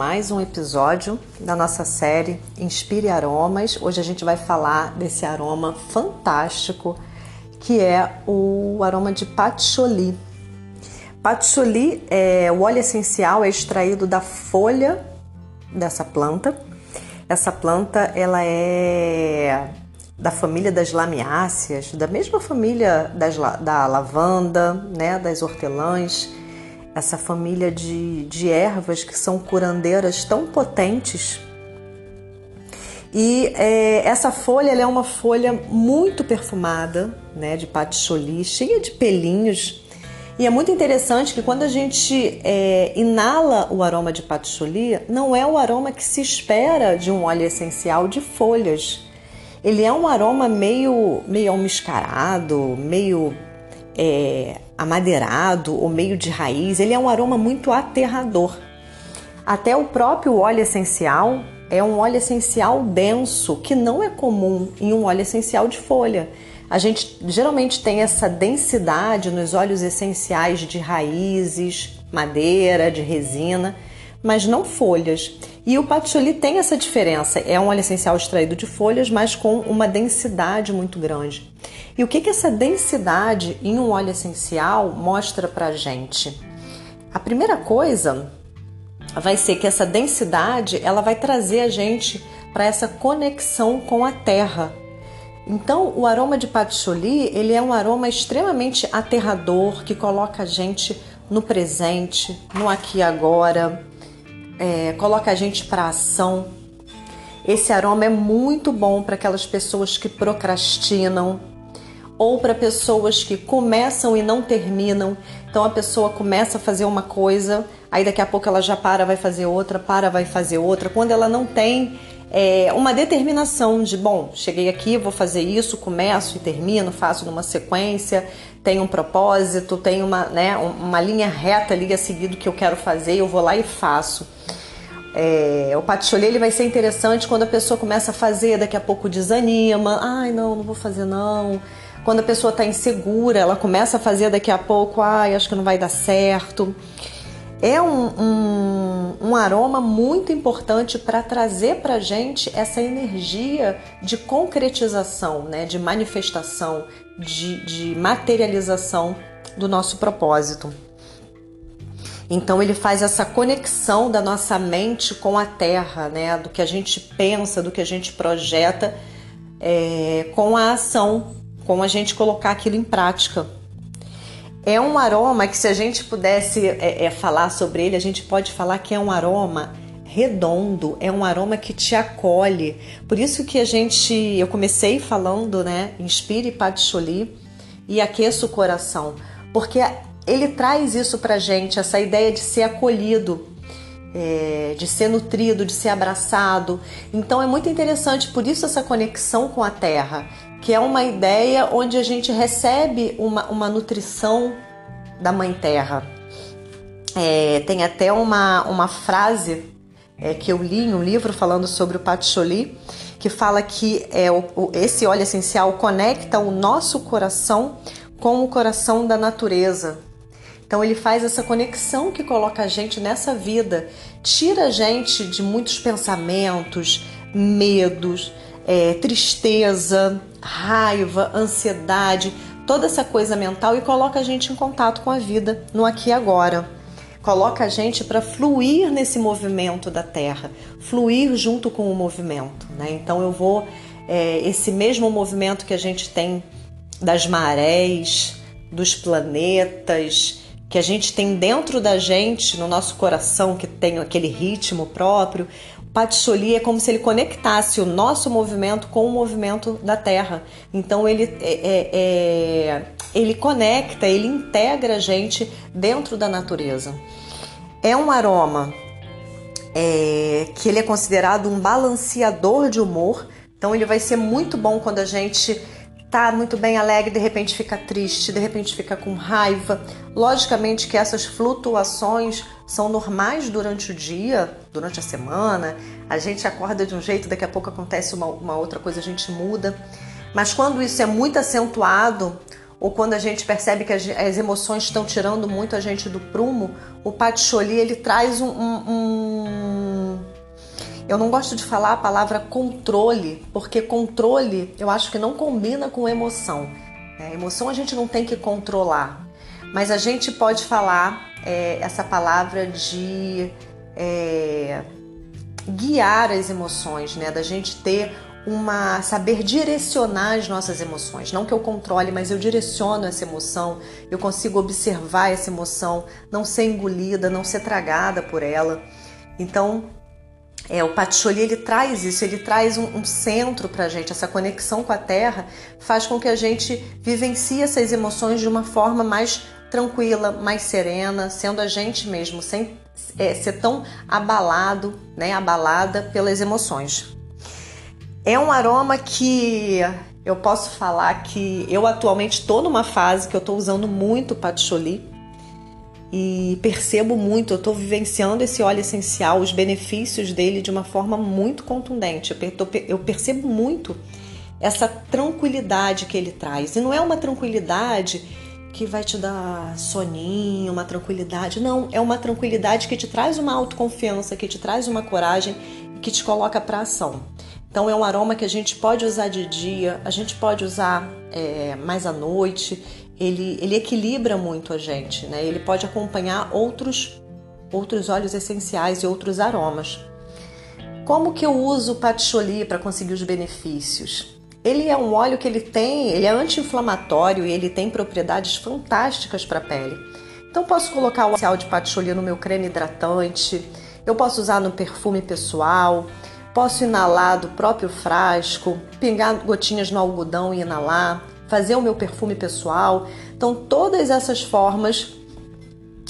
mais um episódio da nossa série Inspire Aromas. Hoje a gente vai falar desse aroma fantástico que é o aroma de patchouli. Patchouli é o óleo essencial é extraído da folha dessa planta. Essa planta ela é da família das lamiáceas, da mesma família das, da lavanda, né, das hortelãs, essa família de, de ervas que são curandeiras tão potentes. E é, essa folha é uma folha muito perfumada, né, de patchouli, cheia de pelinhos. E é muito interessante que quando a gente é, inala o aroma de patchouli, não é o aroma que se espera de um óleo essencial de folhas ele é um aroma meio, meio almiscarado, meio é, amadeirado ou meio de raiz. Ele é um aroma muito aterrador. Até o próprio óleo essencial é um óleo essencial denso, que não é comum em um óleo essencial de folha. A gente geralmente tem essa densidade nos óleos essenciais de raízes, madeira, de resina, mas não folhas. E o patchouli tem essa diferença, é um óleo essencial extraído de folhas, mas com uma densidade muito grande. E o que, que essa densidade em um óleo essencial mostra pra gente? A primeira coisa vai ser que essa densidade ela vai trazer a gente para essa conexão com a terra. Então, o aroma de patchouli ele é um aroma extremamente aterrador que coloca a gente no presente, no aqui e agora, é, coloca a gente para ação. Esse aroma é muito bom para aquelas pessoas que procrastinam ou para pessoas que começam e não terminam. Então a pessoa começa a fazer uma coisa, aí daqui a pouco ela já para, vai fazer outra, para, vai fazer outra. Quando ela não tem é, uma determinação de, bom, cheguei aqui, vou fazer isso, começo e termino, faço numa sequência, tenho um propósito, tenho uma, né, uma linha reta ali a seguir do que eu quero fazer, eu vou lá e faço. É, o patchouli ele vai ser interessante quando a pessoa começa a fazer, daqui a pouco desanima, ai não, não vou fazer não. Quando a pessoa está insegura, ela começa a fazer daqui a pouco, ai acho que não vai dar certo. É um, um, um aroma muito importante para trazer para gente essa energia de concretização, né, de manifestação, de, de materialização do nosso propósito. Então ele faz essa conexão da nossa mente com a terra, né? Do que a gente pensa, do que a gente projeta, é, com a ação, com a gente colocar aquilo em prática. É um aroma que, se a gente pudesse é, é, falar sobre ele, a gente pode falar que é um aroma redondo, é um aroma que te acolhe. Por isso que a gente, eu comecei falando, né? Inspire patchouli e aqueça o coração, porque ele traz isso para gente, essa ideia de ser acolhido, é, de ser nutrido, de ser abraçado. Então é muito interessante, por isso essa conexão com a terra, que é uma ideia onde a gente recebe uma, uma nutrição da Mãe Terra. É, tem até uma, uma frase é, que eu li em um livro falando sobre o patchouli, que fala que é, o, o, esse óleo essencial conecta o nosso coração com o coração da natureza. Então ele faz essa conexão que coloca a gente nessa vida, tira a gente de muitos pensamentos, medos, é, tristeza, raiva, ansiedade, toda essa coisa mental e coloca a gente em contato com a vida no aqui e agora. Coloca a gente para fluir nesse movimento da Terra, fluir junto com o movimento. Né? Então eu vou é, esse mesmo movimento que a gente tem das marés, dos planetas, que a gente tem dentro da gente, no nosso coração, que tem aquele ritmo próprio, Patchouli é como se ele conectasse o nosso movimento com o movimento da Terra. Então ele, é, é, é, ele conecta, ele integra a gente dentro da natureza. É um aroma é, que ele é considerado um balanceador de humor. Então ele vai ser muito bom quando a gente tá muito bem alegre, de repente fica triste, de repente fica com raiva. Logicamente que essas flutuações são normais durante o dia, durante a semana. A gente acorda de um jeito, daqui a pouco acontece uma, uma outra coisa, a gente muda. Mas quando isso é muito acentuado, ou quando a gente percebe que as, emoções estão tirando muito a gente do prumo, o patchouli ele traz um, um, eu não gosto de falar a palavra controle, porque controle eu acho que não combina com emoção. É, emoção a gente não tem que controlar, mas a gente pode falar é, essa palavra de é, guiar as emoções, né? Da gente ter uma saber direcionar as nossas emoções. Não que eu controle, mas eu direciono essa emoção, eu consigo observar essa emoção, não ser engolida, não ser tragada por ela. Então, é, o Patioli ele traz isso, ele traz um, um centro para a gente, essa conexão com a Terra faz com que a gente vivencie essas emoções de uma forma mais tranquila, mais serena, sendo a gente mesmo, sem é, ser tão abalado, né, abalada pelas emoções. É um aroma que eu posso falar que eu atualmente estou numa fase que eu estou usando muito patchouli e percebo muito, eu estou vivenciando esse óleo essencial, os benefícios dele de uma forma muito contundente. Eu percebo muito essa tranquilidade que ele traz. E não é uma tranquilidade que vai te dar soninho, uma tranquilidade. Não, é uma tranquilidade que te traz uma autoconfiança, que te traz uma coragem e que te coloca para ação. Então é um aroma que a gente pode usar de dia, a gente pode usar é, mais à noite. Ele, ele equilibra muito a gente, né? Ele pode acompanhar outros outros óleos essenciais e outros aromas. Como que eu uso o patchouli para conseguir os benefícios? Ele é um óleo que ele tem, ele é anti-inflamatório e ele tem propriedades fantásticas para a pele. Então posso colocar o essencial de patchouli no meu creme hidratante, eu posso usar no perfume pessoal, posso inalar do próprio frasco, pingar gotinhas no algodão e inalar, fazer o meu perfume pessoal. Então todas essas formas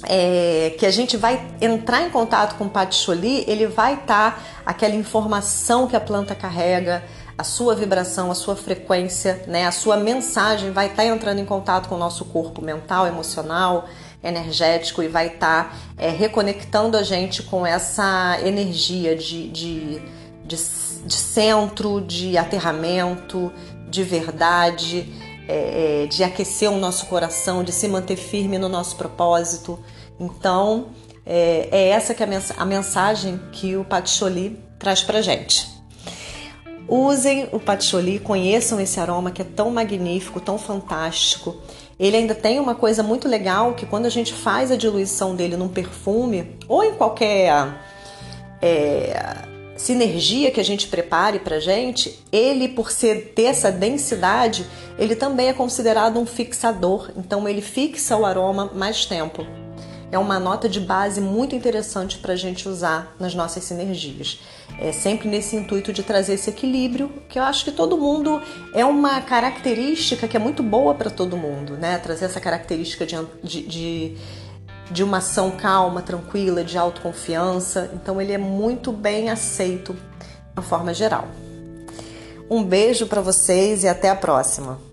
é, que a gente vai entrar em contato com o patchouli, ele vai estar tá aquela informação que a planta carrega, a sua vibração, a sua frequência, né, a sua mensagem vai estar tá entrando em contato com o nosso corpo mental, emocional, energético e vai estar tá, é, reconectando a gente com essa energia de, de, de, de centro, de aterramento, de verdade, é, é, de aquecer o nosso coração, de se manter firme no nosso propósito. Então, é, é essa que é a mensagem que o Patchouli traz pra gente. Usem o patchouli, conheçam esse aroma que é tão magnífico, tão fantástico. Ele ainda tem uma coisa muito legal que quando a gente faz a diluição dele num perfume ou em qualquer é, sinergia que a gente prepare para gente, ele por ser ter essa densidade, ele também é considerado um fixador. Então ele fixa o aroma mais tempo é uma nota de base muito interessante para a gente usar nas nossas sinergias. É sempre nesse intuito de trazer esse equilíbrio, que eu acho que todo mundo é uma característica que é muito boa para todo mundo, né? Trazer essa característica de, de, de, de uma ação calma, tranquila, de autoconfiança. Então ele é muito bem aceito de forma geral. Um beijo para vocês e até a próxima.